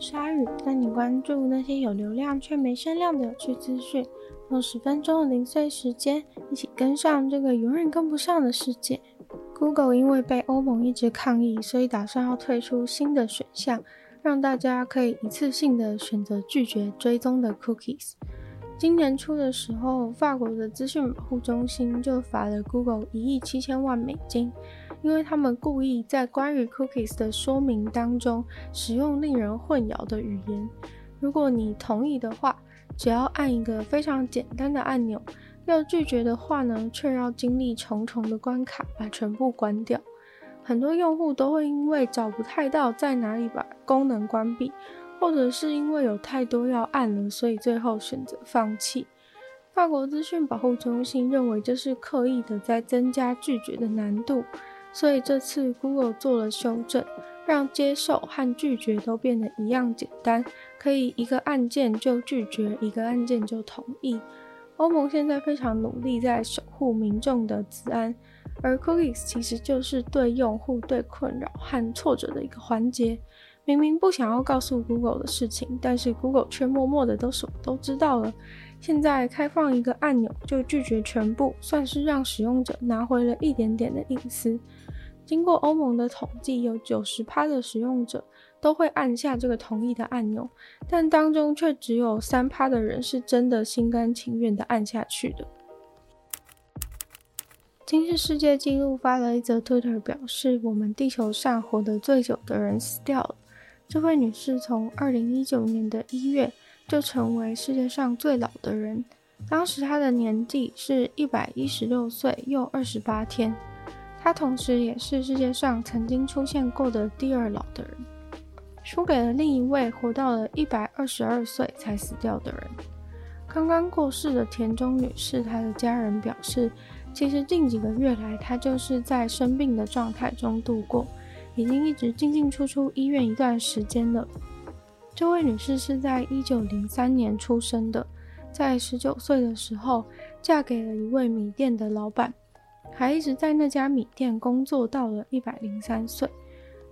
鲨鱼，带你关注那些有流量却没声量的有趣资讯。用十分钟的零碎时间，一起跟上这个永远跟不上的世界。Google 因为被欧盟一直抗议，所以打算要推出新的选项，让大家可以一次性的选择拒绝追踪的 cookies。今年初的时候，法国的资讯保护中心就罚了 Google 一亿七千万美金，因为他们故意在关于 cookies 的说明当中使用令人混淆的语言。如果你同意的话，只要按一个非常简单的按钮，要拒绝的话呢，却要经历重重的关卡，把全部关掉。很多用户都会因为找不太到在哪里把功能关闭，或者是因为有太多要按了，所以最后选择放弃。法国资讯保护中心认为这是刻意的在增加拒绝的难度，所以这次 Google 做了修正。让接受和拒绝都变得一样简单，可以一个按键就拒绝，一个按键就同意。欧盟现在非常努力在守护民众的资安，而 cookies 其实就是对用户对困扰和挫折的一个环节。明明不想要告诉 Google 的事情，但是 Google 却默默的都什么都知道了。现在开放一个按钮就拒绝全部，算是让使用者拿回了一点点的隐私。经过欧盟的统计，有九十趴的使用者都会按下这个同意的按钮，但当中却只有三趴的人是真的心甘情愿的按下去的。今日世界纪录发了一则推特，表示我们地球上活得最久的人死掉了。这位女士从二零一九年的一月就成为世界上最老的人，当时他的年纪是一百一十六岁又二十八天。他同时也是世界上曾经出现过的第二老的人，输给了另一位活到了一百二十二岁才死掉的人。刚刚过世的田中女士，她的家人表示，其实近几个月来，她就是在生病的状态中度过，已经一直进进出出医院一段时间了。这位女士是在一九零三年出生的，在十九岁的时候嫁给了一位米店的老板。还一直在那家米店工作到了一百零三岁。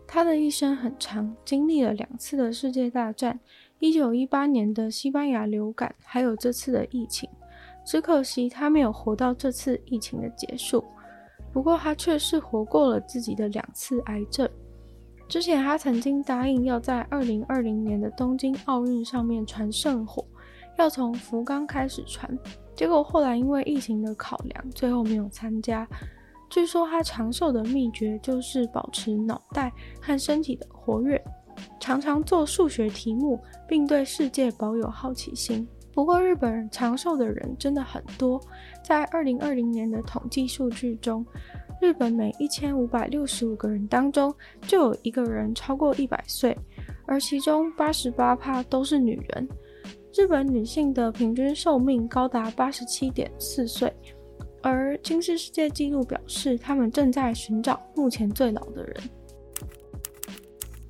她的一生很长，经历了两次的世界大战，一九一八年的西班牙流感，还有这次的疫情。只可惜她没有活到这次疫情的结束。不过她却是活过了自己的两次癌症。之前他曾经答应要在二零二零年的东京奥运上面传圣火，要从福冈开始传。结果后来因为疫情的考量，最后没有参加。据说他长寿的秘诀就是保持脑袋和身体的活跃，常常做数学题目，并对世界保有好奇心。不过日本人长寿的人真的很多，在二零二零年的统计数据中，日本每一千五百六十五个人当中就有一个人超过一百岁，而其中八十八趴都是女人。日本女性的平均寿命高达八十七点四岁，而金氏世界纪录表示，他们正在寻找目前最老的人。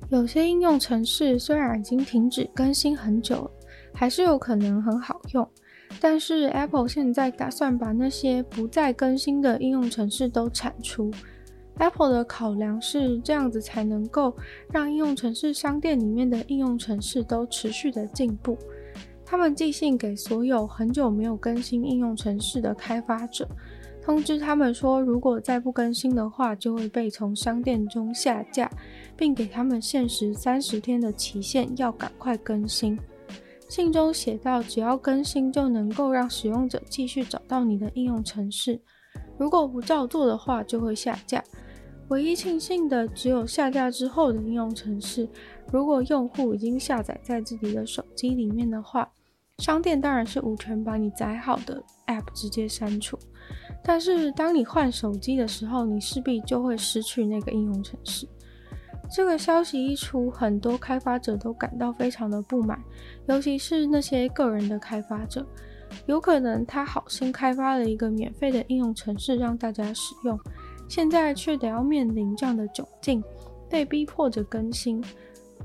有些应用程式虽然已经停止更新很久了，还是有可能很好用。但是 Apple 现在打算把那些不再更新的应用程式都铲除。Apple 的考量是这样子才能够让应用程式商店里面的应用程式都持续的进步。他们寄信给所有很久没有更新应用程式的开发者，通知他们说，如果再不更新的话，就会被从商店中下架，并给他们限时三十天的期限，要赶快更新。信中写道，只要更新就能够让使用者继续找到你的应用程式，如果不照做的话，就会下架。唯一庆幸的只有下架之后的应用程式，如果用户已经下载在自己的手机里面的话。商店当然是无权把你载好的 App 直接删除，但是当你换手机的时候，你势必就会失去那个应用程式。这个消息一出，很多开发者都感到非常的不满，尤其是那些个人的开发者，有可能他好心开发了一个免费的应用程式让大家使用，现在却得要面临这样的窘境，被逼迫着更新。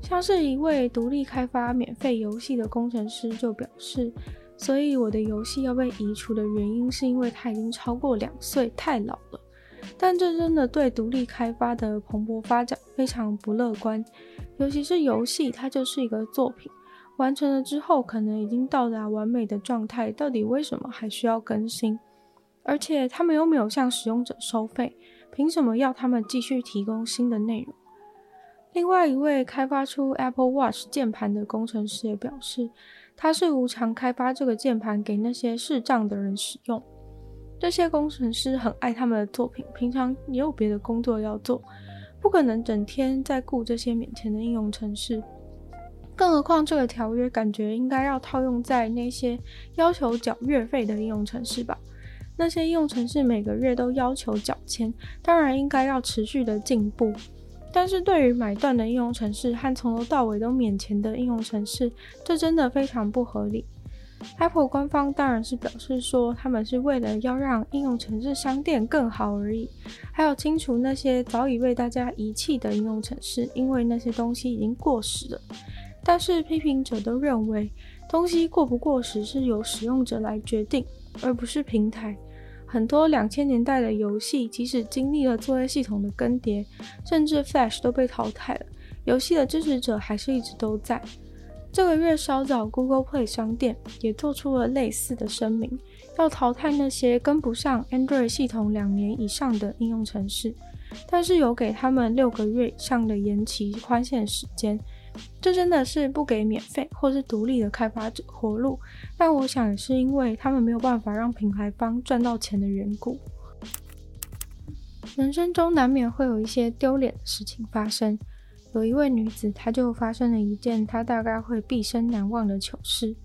像是一位独立开发免费游戏的工程师就表示，所以我的游戏要被移除的原因是因为它已经超过两岁，太老了。但这真的对独立开发的蓬勃发展非常不乐观。尤其是游戏，它就是一个作品，完成了之后可能已经到达完美的状态，到底为什么还需要更新？而且他们又没有向使用者收费，凭什么要他们继续提供新的内容？另外一位开发出 Apple Watch 键盘的工程师也表示，他是无偿开发这个键盘给那些视障的人使用。这些工程师很爱他们的作品，平常也有别的工作要做，不可能整天在顾这些免钱的应用程式。更何况这个条约感觉应该要套用在那些要求缴月费的应用程式吧？那些应用程式每个月都要求缴钱，当然应该要持续的进步。但是对于买断的应用程式和从头到尾都免钱的应用程式，这真的非常不合理。Apple 官方当然是表示说，他们是为了要让应用程式商店更好而已，还有清除那些早已被大家遗弃的应用程式，因为那些东西已经过时了。但是批评者都认为，东西过不过时是由使用者来决定，而不是平台。很多两千年代的游戏，即使经历了作业系统的更迭，甚至 Flash 都被淘汰了，游戏的支持者还是一直都在。这个月稍早，Google Play 商店也做出了类似的声明，要淘汰那些跟不上 Android 系统两年以上的应用程式，但是有给他们六个月以上的延期宽限时间。这真的是不给免费或是独立的开发者活路，但我想也是因为他们没有办法让品牌方赚到钱的缘故。人生中难免会有一些丢脸的事情发生。有一位女子，她就发生了一件她大概会毕生难忘的糗事。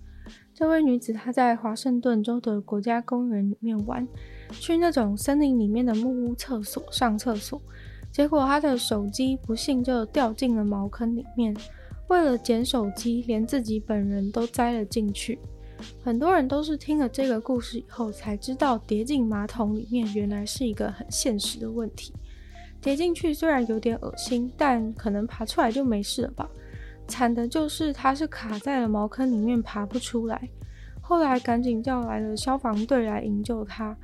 这位女子她在华盛顿州的国家公园里面玩，去那种森林里面的木屋厕所上厕所，结果她的手机不幸就掉进了茅坑里面。为了捡手机，连自己本人都栽了进去。很多人都是听了这个故事以后才知道，跌进马桶里面原来是一个很现实的问题。跌进去虽然有点恶心，但可能爬出来就没事了吧。惨的就是它是卡在了茅坑里面爬不出来，后来赶紧叫来了消防队来营救它。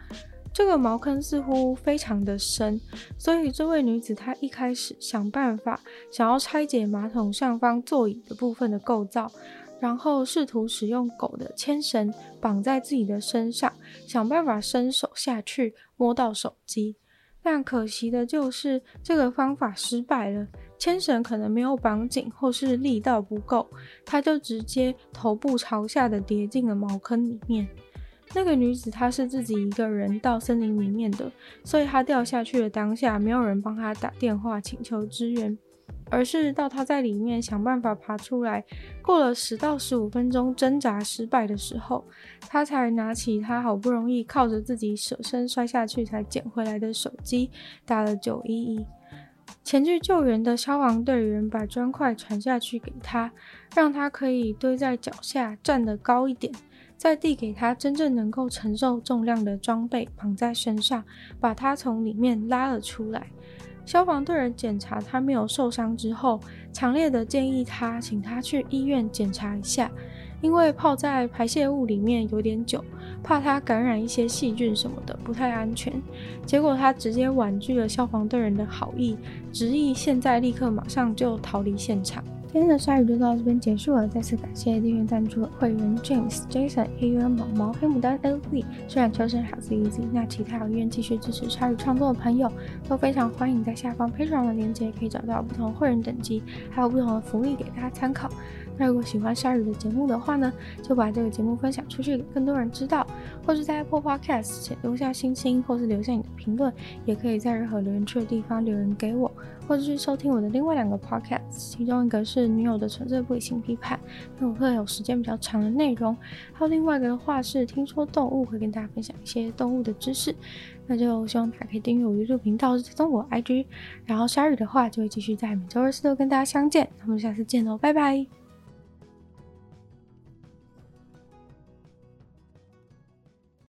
这个茅坑似乎非常的深，所以这位女子她一开始想办法想要拆解马桶上方座椅的部分的构造，然后试图使用狗的牵绳绑在自己的身上，想办法伸手下去摸到手机。但可惜的就是这个方法失败了，牵绳可能没有绑紧，或是力道不够，他就直接头部朝下的跌进了茅坑里面。那个女子她是自己一个人到森林里面的，所以她掉下去的当下，没有人帮她打电话请求支援。而是到他在里面想办法爬出来，过了十到十五分钟挣扎失败的时候，他才拿起他好不容易靠着自己舍身摔下去才捡回来的手机，打了九一一。前去救援的消防队员把砖块传下去给他，让他可以堆在脚下站得高一点，再递给他真正能够承受重量的装备绑在身上，把他从里面拉了出来。消防队员检查他没有受伤之后，强烈的建议他请他去医院检查一下，因为泡在排泄物里面有点久，怕他感染一些细菌什么的，不太安全。结果他直接婉拒了消防队员的好意，执意现在立刻马上就逃离现场。今天的鲨鱼就到这边结束了，再次感谢订阅赞助会员 James、Jason、黑渊、毛毛、黑牡丹、L V、虽然秋生、好 C、Easy。那其他有意继续支持鲨鱼创作的朋友，都非常欢迎在下方 Patreon 的链接可以找到不同的会员等级，还有不同的福利给大家参考。那如果喜欢鲨鱼的节目的话呢，就把这个节目分享出去，给更多人知道，或是在 Apple Podcast 前留下星星，或是留下你的评论，也可以在任何留言区的地方留言给我。或者是收听我的另外两个 podcast，其中一个是女友的纯粹不理性批判，那我会有时间比较长的内容；还有另外一个的话是听说动物，会跟大家分享一些动物的知识。那就希望大家可以订阅我 YouTube 频道，追踪我 IG，然后鲨鱼的话就会继续在每周二、四、都跟大家相见。那么下次见喽，拜拜。